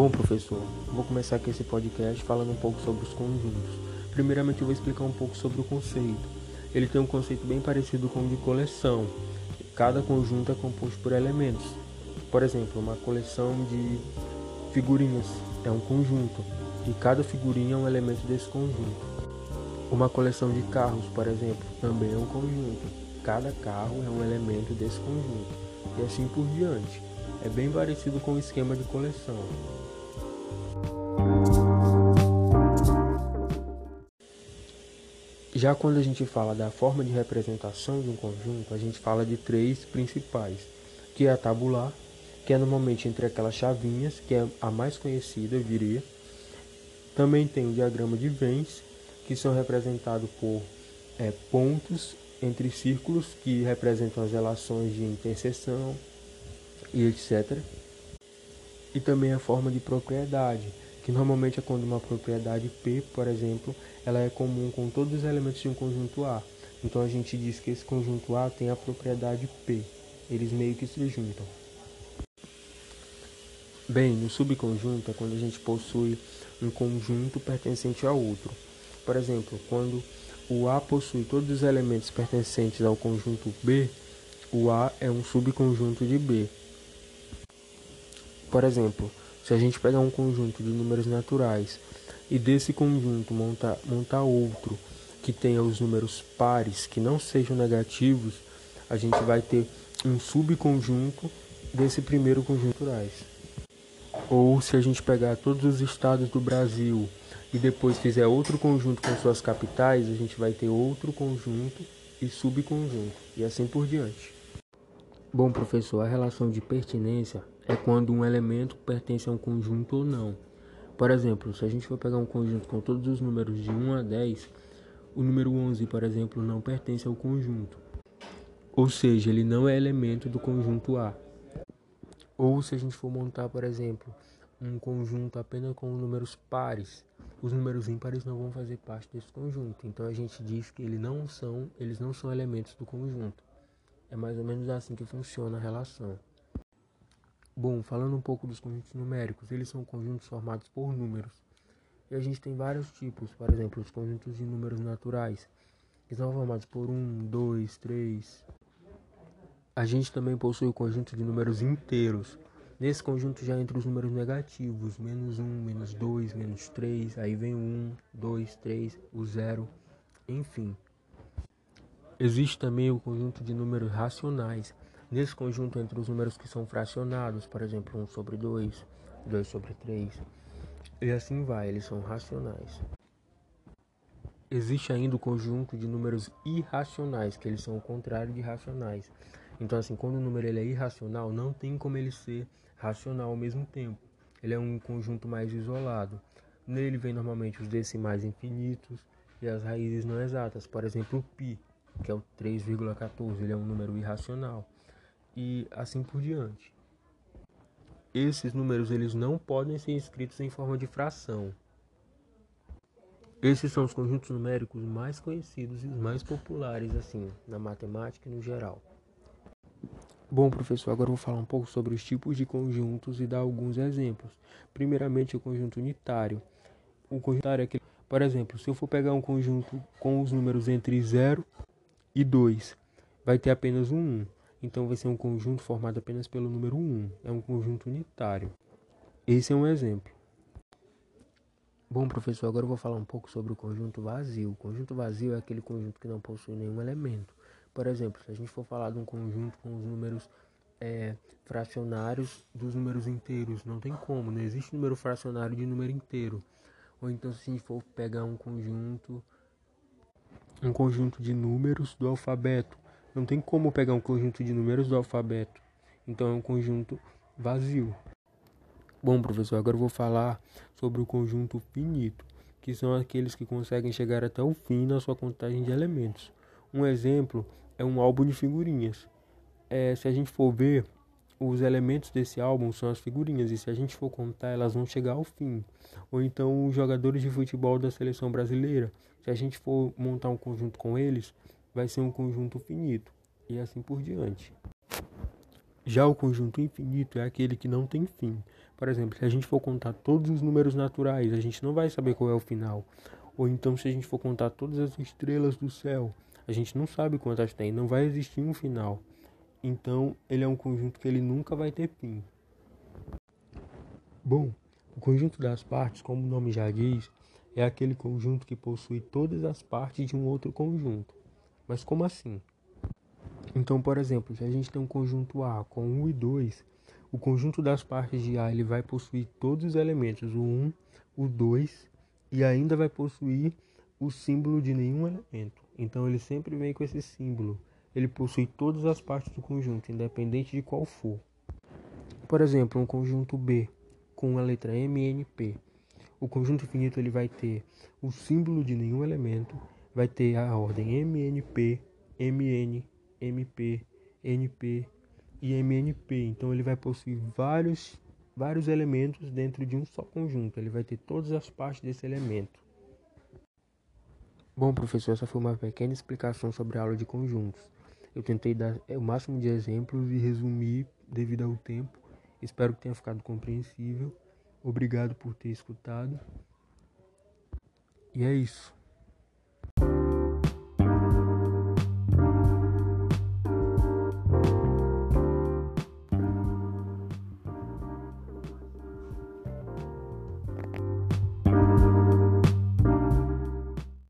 Bom, professor, vou começar aqui esse podcast falando um pouco sobre os conjuntos. Primeiramente, eu vou explicar um pouco sobre o conceito. Ele tem um conceito bem parecido com o de coleção. Cada conjunto é composto por elementos. Por exemplo, uma coleção de figurinhas é um conjunto, e cada figurinha é um elemento desse conjunto. Uma coleção de carros, por exemplo, também é um conjunto. Cada carro é um elemento desse conjunto, e assim por diante. É bem parecido com o esquema de coleção. Já quando a gente fala da forma de representação de um conjunto, a gente fala de três principais, que é a tabular, que é normalmente entre aquelas chavinhas, que é a mais conhecida, eu diria. Também tem o diagrama de Venn, que são representados por é, pontos entre círculos que representam as relações de interseção e etc. E também a forma de propriedade, que normalmente é quando uma propriedade P, por exemplo, ela é comum com todos os elementos de um conjunto A. Então a gente diz que esse conjunto A tem a propriedade P. Eles meio que se juntam. Bem, no subconjunto é quando a gente possui um conjunto pertencente a outro. Por exemplo, quando o A possui todos os elementos pertencentes ao conjunto B, o A é um subconjunto de B. Por exemplo, se a gente pegar um conjunto de números naturais e desse conjunto montar, montar outro que tenha os números pares que não sejam negativos, a gente vai ter um subconjunto desse primeiro conjunto naturais. Ou se a gente pegar todos os estados do Brasil e depois fizer outro conjunto com suas capitais, a gente vai ter outro conjunto e subconjunto, e assim por diante. Bom, professor, a relação de pertinência é quando um elemento pertence a um conjunto ou não. Por exemplo, se a gente for pegar um conjunto com todos os números de 1 a 10, o número 11, por exemplo, não pertence ao conjunto. Ou seja, ele não é elemento do conjunto A. Ou se a gente for montar, por exemplo, um conjunto apenas com números pares, os números ímpares não vão fazer parte desse conjunto. Então a gente diz que eles não são, eles não são elementos do conjunto. É mais ou menos assim que funciona a relação. Bom, falando um pouco dos conjuntos numéricos, eles são conjuntos formados por números. E a gente tem vários tipos, por exemplo, os conjuntos de números naturais, que são formados por 1, 2, 3. A gente também possui o conjunto de números inteiros. Nesse conjunto já entra os números negativos, menos 1, menos 2, menos 3, aí vem o 1, 2, 3, o 0, enfim. Existe também o conjunto de números racionais, Nesse conjunto entre os números que são fracionados, por exemplo, 1 sobre 2, 2 sobre 3, e assim vai, eles são racionais. Existe ainda o conjunto de números irracionais, que eles são o contrário de racionais. Então, assim, quando o número ele é irracional, não tem como ele ser racional ao mesmo tempo. Ele é um conjunto mais isolado. Nele vem normalmente os decimais infinitos e as raízes não exatas. Por exemplo, o π, que é o 3,14, ele é um número irracional e assim por diante. Esses números eles não podem ser escritos em forma de fração. Esses são os conjuntos numéricos mais conhecidos e os mais populares assim na matemática e no geral. Bom, professor, agora eu vou falar um pouco sobre os tipos de conjuntos e dar alguns exemplos. Primeiramente, o conjunto unitário. O conjunto unitário é aquele, por exemplo, se eu for pegar um conjunto com os números entre 0 e 2, vai ter apenas um 1. Então vai ser um conjunto formado apenas pelo número 1. É um conjunto unitário. Esse é um exemplo. Bom, professor, agora eu vou falar um pouco sobre o conjunto vazio. O conjunto vazio é aquele conjunto que não possui nenhum elemento. Por exemplo, se a gente for falar de um conjunto com os números é, fracionários dos números inteiros, não tem como, não existe número fracionário de número inteiro. Ou então, se a gente for pegar um conjunto, um conjunto de números do alfabeto, não tem como pegar um conjunto de números do alfabeto. Então é um conjunto vazio. Bom, professor, agora eu vou falar sobre o conjunto finito, que são aqueles que conseguem chegar até o fim na sua contagem de elementos. Um exemplo é um álbum de figurinhas. É, se a gente for ver, os elementos desse álbum são as figurinhas, e se a gente for contar, elas vão chegar ao fim. Ou então, os jogadores de futebol da seleção brasileira, se a gente for montar um conjunto com eles, vai ser um conjunto finito e assim por diante. Já o conjunto infinito é aquele que não tem fim. Por exemplo, se a gente for contar todos os números naturais, a gente não vai saber qual é o final. Ou então, se a gente for contar todas as estrelas do céu, a gente não sabe quantas tem, não vai existir um final. Então, ele é um conjunto que ele nunca vai ter fim. Bom, o conjunto das partes, como o nome já diz, é aquele conjunto que possui todas as partes de um outro conjunto. Mas como assim? Então, por exemplo, se a gente tem um conjunto A com 1 e 2, o conjunto das partes de A ele vai possuir todos os elementos, o 1, o 2 e ainda vai possuir o símbolo de nenhum elemento. Então ele sempre vem com esse símbolo. Ele possui todas as partes do conjunto, independente de qual for. Por exemplo, um conjunto B com a letra MNP. O conjunto infinito ele vai ter o símbolo de nenhum elemento, vai ter a ordem MNP, MN, MP, NP e MNP. Então ele vai possuir vários vários elementos dentro de um só conjunto. Ele vai ter todas as partes desse elemento. Bom, professor, essa foi uma pequena explicação sobre a aula de conjuntos. Eu tentei dar o máximo de exemplos e resumir devido ao tempo. Espero que tenha ficado compreensível. Obrigado por ter escutado. E é isso.